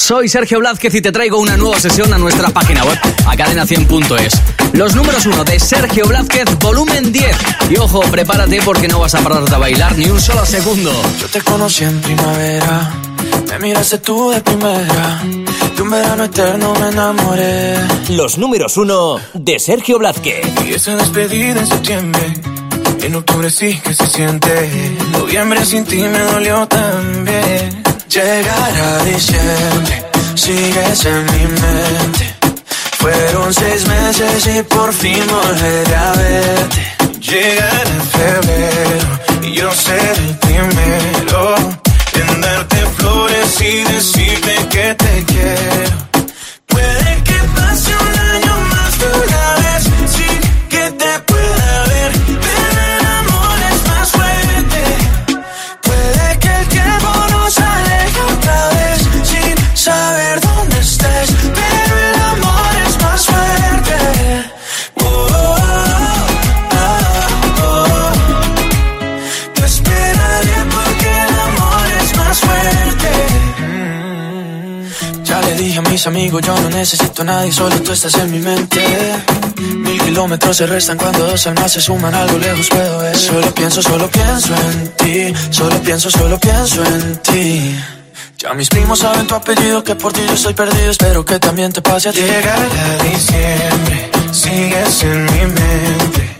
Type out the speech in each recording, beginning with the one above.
Soy Sergio Blázquez y te traigo una nueva sesión a nuestra página web, acadena100.es. Los números uno de Sergio Blázquez, volumen 10. Y ojo, prepárate porque no vas a parar de bailar ni un solo segundo. Yo te conocí en primavera, me miraste tú de primera. De un verano eterno me enamoré. Los números uno de Sergio Blázquez. Y esa despedida en septiembre. En octubre sí que se siente. Noviembre sin ti me dolió también. Llegará diciembre, sigues en mi mente. Fueron seis meses y por fin volveré a verte. Llegará febrero y yo seré el primero en darte flores y decirte que te quiero. Puede a amigos, yo no necesito a nadie, solo tú estás en mi mente. Mil kilómetros se restan cuando dos almas se suman, algo lejos puedo ver. Solo pienso, solo pienso en ti, solo pienso, solo pienso en ti. Ya mis primos saben tu apellido, que por ti yo estoy perdido, espero que también te pase a ti. Llegará diciembre, sigues en mi mente.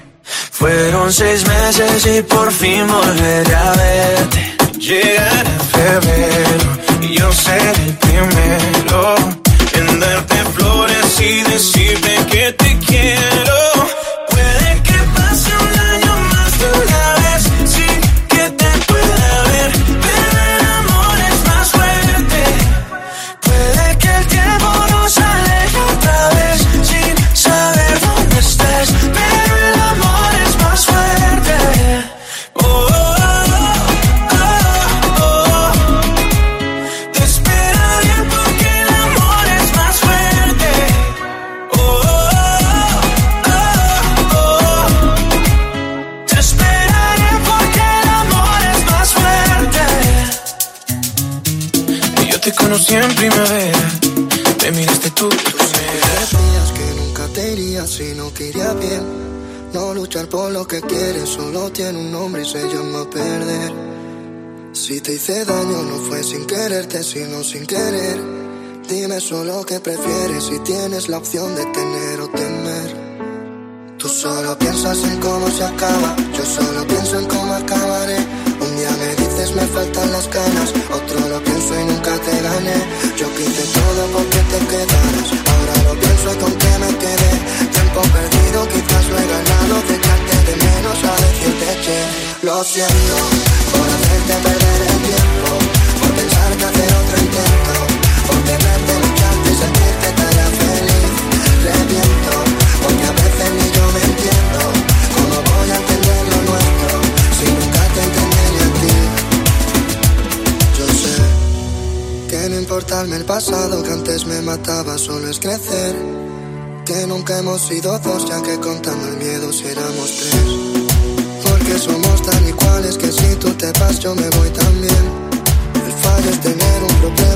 Fueron seis meses y por fin volveré a verte. Llegará febrero y yo seré el primero en darte flores y decirte que te quiero. Hice daño no fue sin quererte, sino sin querer. Dime solo qué prefieres si tienes la opción de tener o temer. Tú solo piensas en cómo se acaba, yo solo pienso en cómo acabaré. Un día me dices me faltan las ganas, otro lo pienso y nunca te gané. Yo quité todo porque te quedaras, ahora lo pienso y con qué me quedé. Tiempo perdido, quizás lo he ganado, de echarte de menos a decirte que lo siento el tiempo, por pensar que hacer otro intento, por tenerte luchando y sentirte tan feliz. Reviento, porque a veces ni yo me entiendo. ¿Cómo voy a entender lo nuestro si nunca te entendí a ti? Yo sé que no importarme el pasado que antes me mataba, solo es crecer. Que nunca hemos sido dos, ya que contando el miedo si tres. Porque somos tan iguales que si tú te vas yo me voy también. El fallo es tener un problema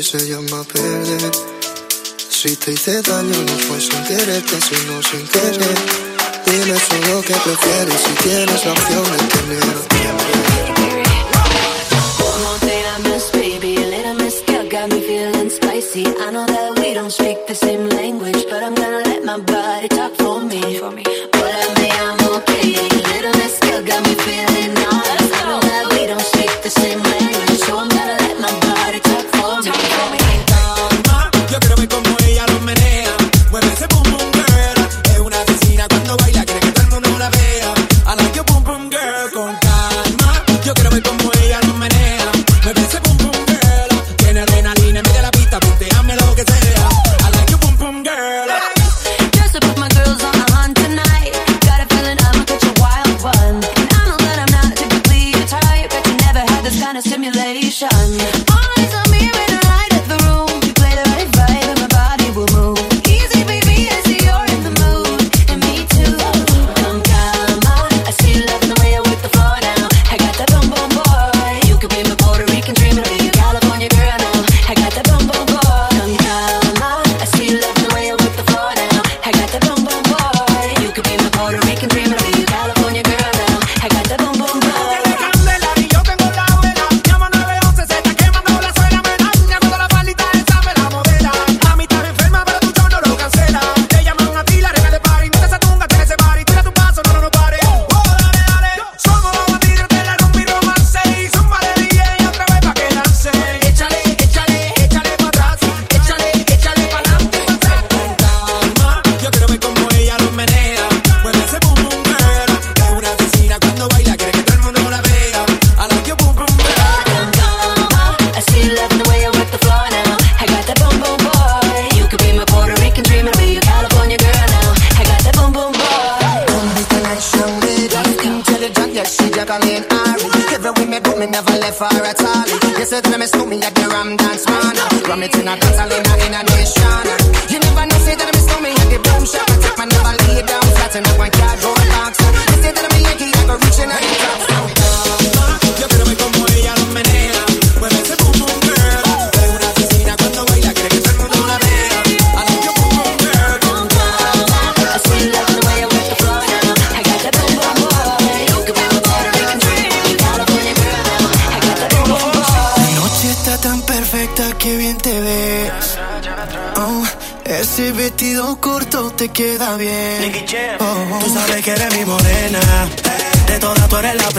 y se llama perder. Si te hice daño no fue sin quererte, sino sin querer. Dime solo que prefieres si tienes la opción de tener. got me feeling spicy. I know that we don't speak the same language, but I'm gonna let my body talk for me. For me.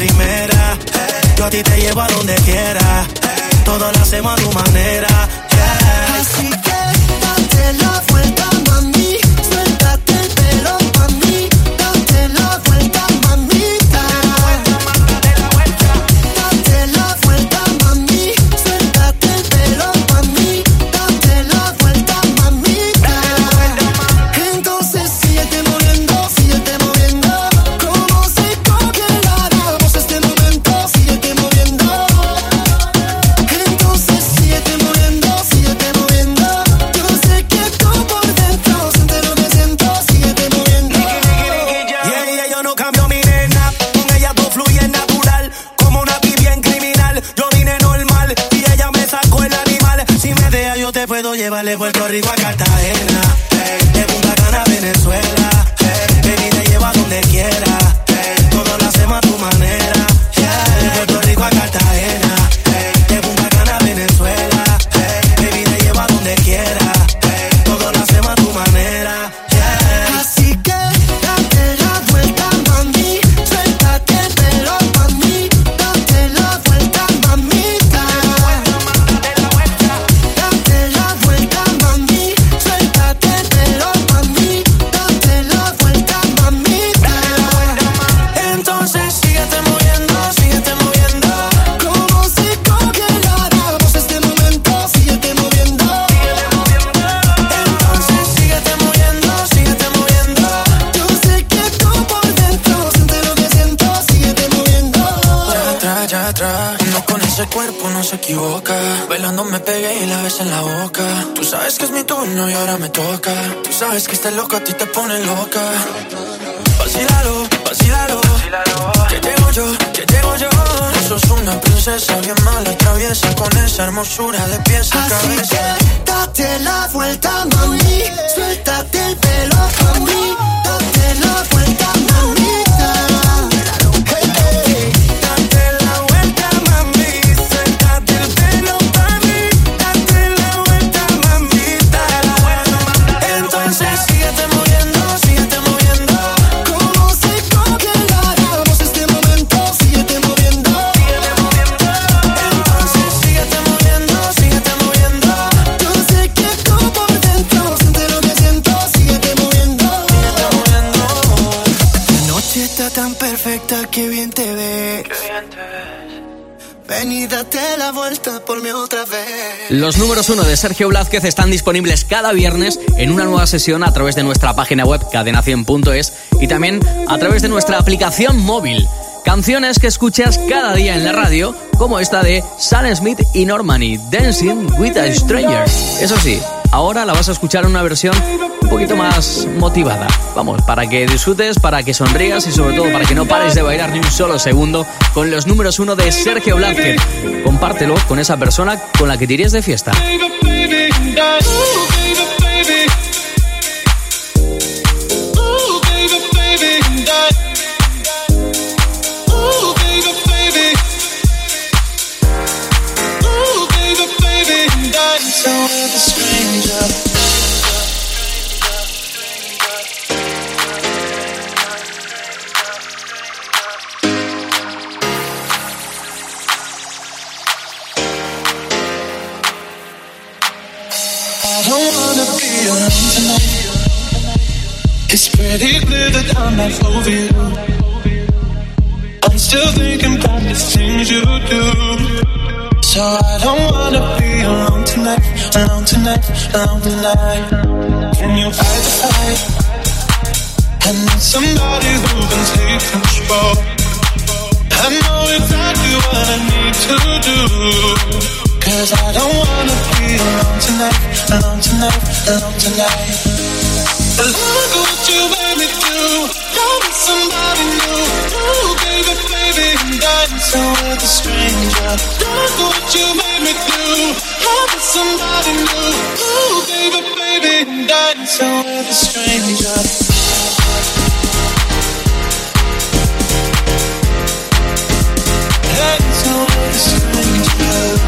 primera. Yo a ti te llevo a donde quiera. Todo lo hacemos a tu manera sabes que este loco a ti te pone loca. Vacílalo, vacílalo. Que llego yo, que llego yo. princesa bien mala traviesa con esa hermosura de pies a Así cabeza. que date la vuelta, mami. Suéltate el pelo, mami. Date la vuelta, de Sergio Blázquez están disponibles cada viernes en una nueva sesión a través de nuestra página web cadena100.es y también a través de nuestra aplicación móvil. Canciones que escuchas cada día en la radio, como esta de Sam Smith y Normani, Dancing with a Stranger. Eso sí, ahora la vas a escuchar en una versión un poquito más motivada. Vamos, para que disfrutes, para que sonrías y sobre todo para que no pares de bailar ni un solo segundo con los números uno de Sergio Blázquez. Compártelo con esa persona con la que te de fiesta. I'm still thinking about the things you do. So I don't wanna be alone tonight, alone tonight, alone tonight. Can you fight the fight? I need somebody who can take control. I know exactly what I need to do. Cause I don't wanna be alone tonight, alone tonight, alone tonight. Look what you made me do. You're somebody new. Ooh, baby, baby, I'm dancing with a stranger. Look what you made me do. You're somebody new. Ooh, baby, baby, I'm dancing with a stranger. Dancing with a stranger.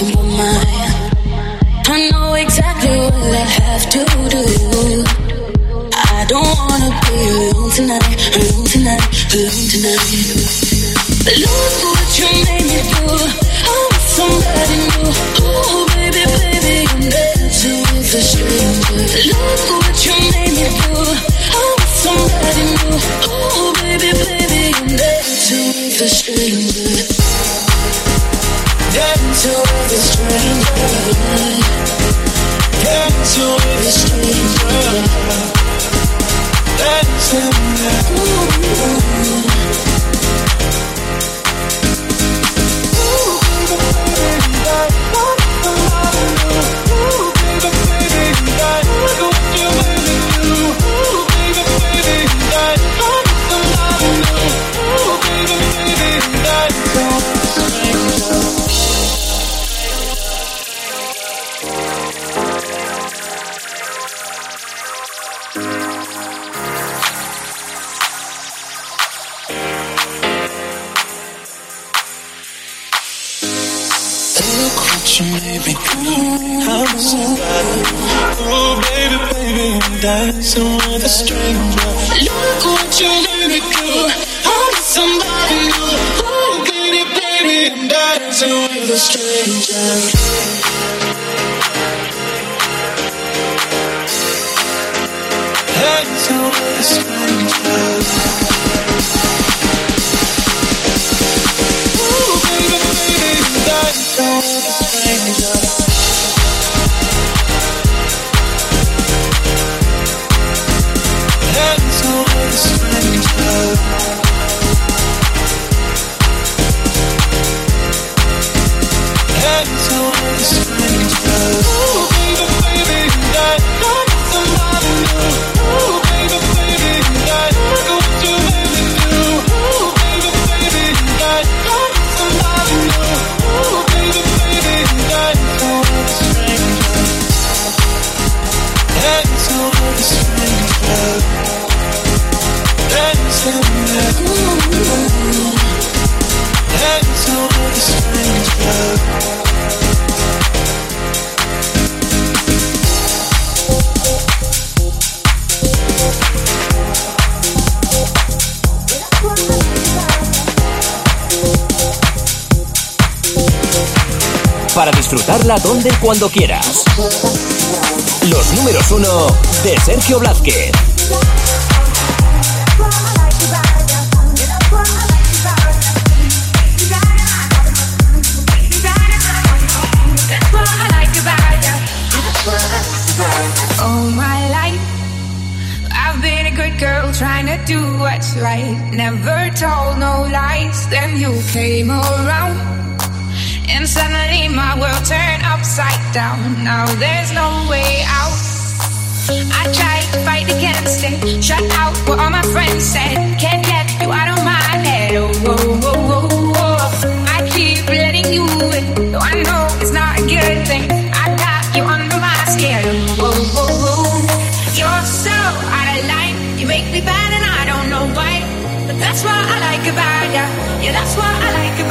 Of my mind. I know exactly what I have to do. I don't wanna be alone tonight, alone tonight, alone tonight. Look you made me do. I'm somebody. Oh, baby, baby, I'm dancing with a stranger. Look what you made me do. I'm somebody new. Oh, baby, baby, I'm dancing with a stranger. Dancing with a stranger. Disfrutarla donde y cuando quieras. Los números uno de Sergio Blázquez. trying to do what's right. Never told no lies. Then you came around. And suddenly my world turned upside down. Now there's no way out. I tried to fight against it. Shut out what all my friends said. Can't get you out of my head. Oh, whoa, whoa, whoa, whoa. I keep letting you in. Though I know it's not a good thing. I got you under my skin. Whoa, whoa, whoa. You're so out of line You make me bad and I don't know why. But that's what I like about ya. Yeah, that's what I like about ya.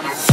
Yes.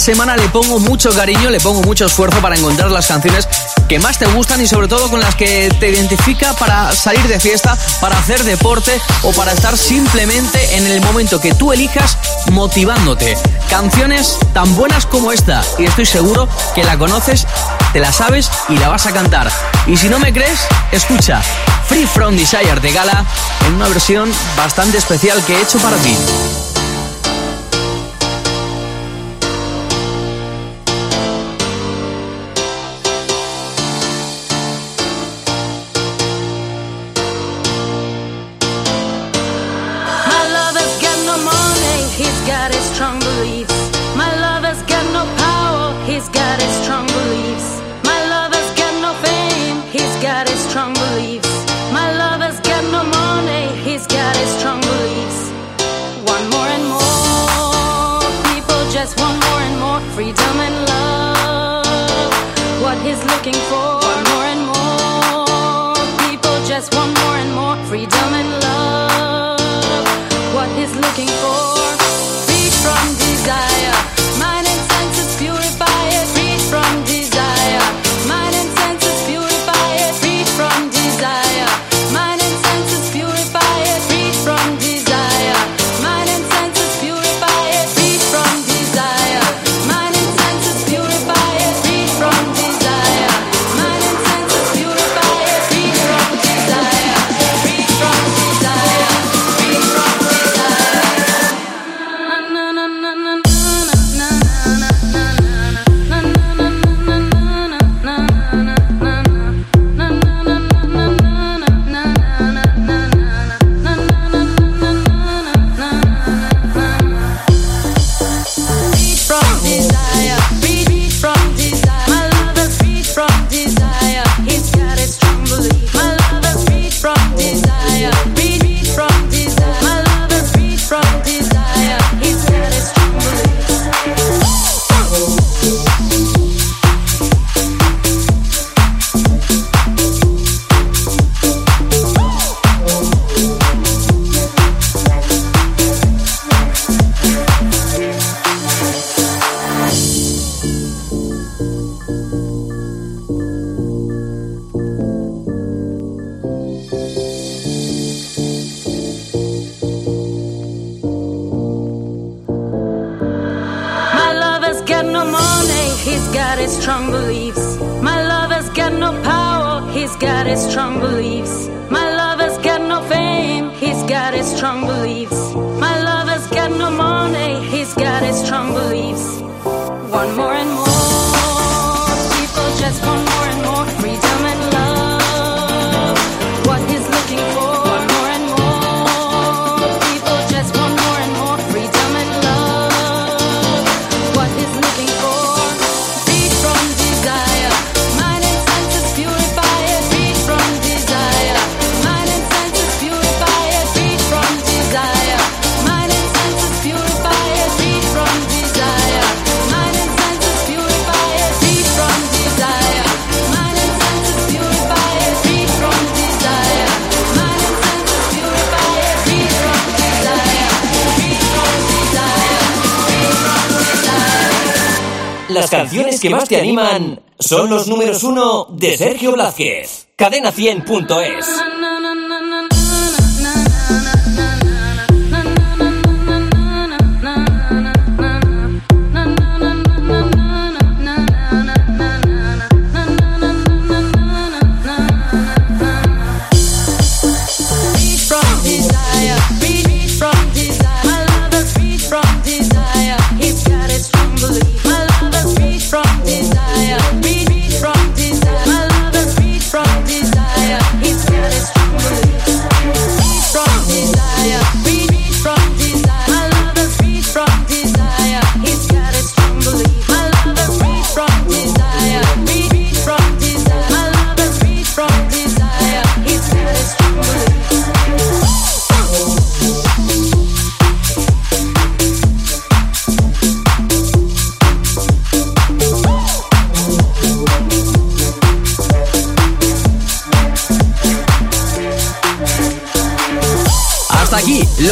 Semana le pongo mucho cariño, le pongo mucho esfuerzo para encontrar las canciones que más te gustan y sobre todo con las que te identifica para salir de fiesta, para hacer deporte o para estar simplemente en el momento que tú elijas motivándote. Canciones tan buenas como esta y estoy seguro que la conoces, te la sabes y la vas a cantar. Y si no me crees, escucha Free From Desire de Gala en una versión bastante especial que he hecho para ti. freedom and love. What he's looking for. leaves. Las canciones que más te animan son los números uno de Sergio Blázquez. Cadena100.es.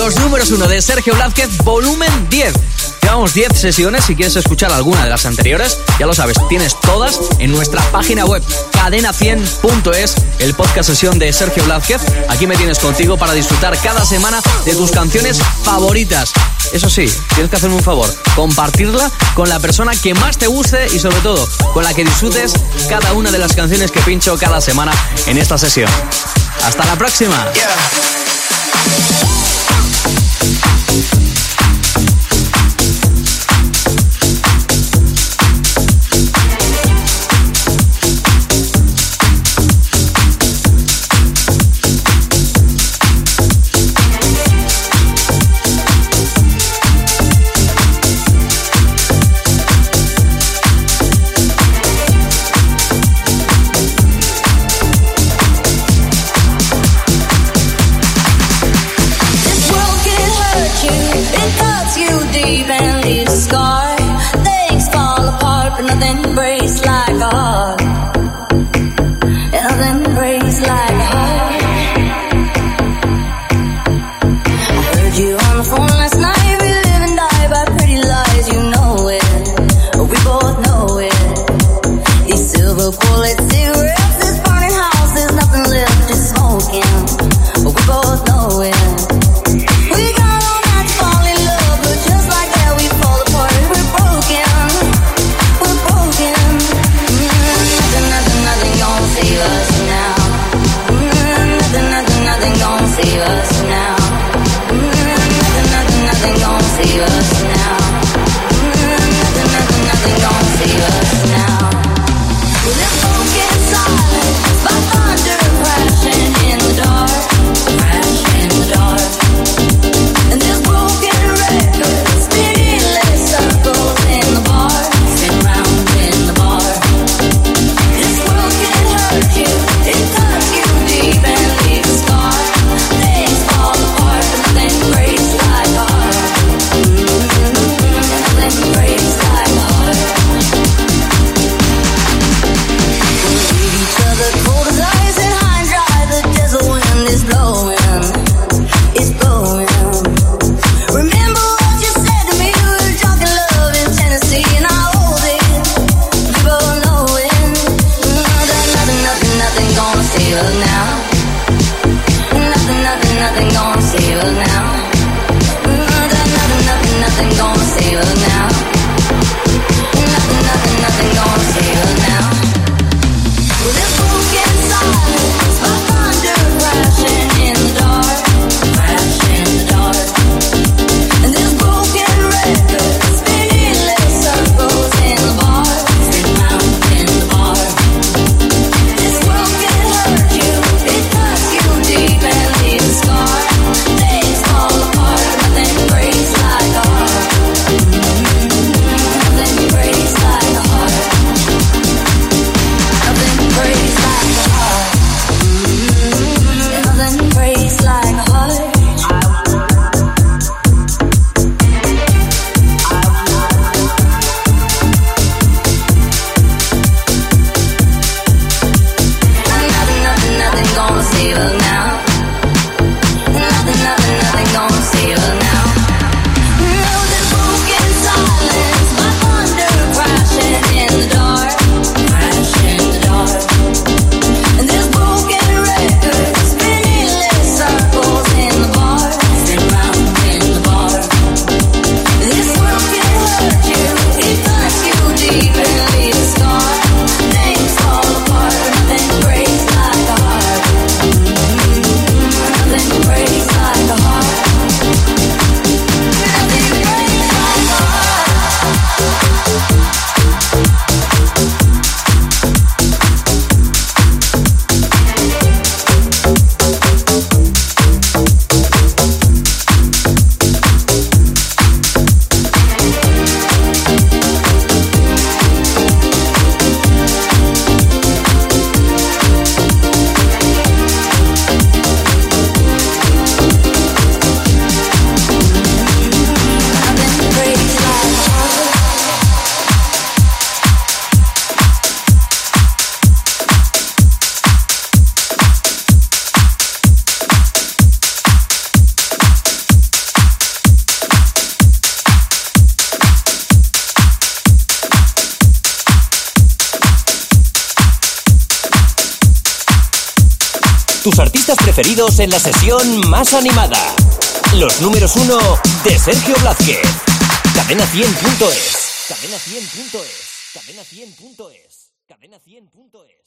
los números 1 de Sergio Blázquez, volumen 10. Llevamos 10 sesiones, si quieres escuchar alguna de las anteriores, ya lo sabes, tienes todas en nuestra página web cadena100.es, el podcast sesión de Sergio Blázquez. Aquí me tienes contigo para disfrutar cada semana de tus canciones favoritas. Eso sí, tienes que hacerme un favor, compartirla con la persona que más te guste y sobre todo con la que disfrutes cada una de las canciones que pincho cada semana en esta sesión. Hasta la próxima. Thank you. Preferidos en la sesión más animada. Los números uno de Sergio Blázquez. Cadena 100.es. Cadena 100.es.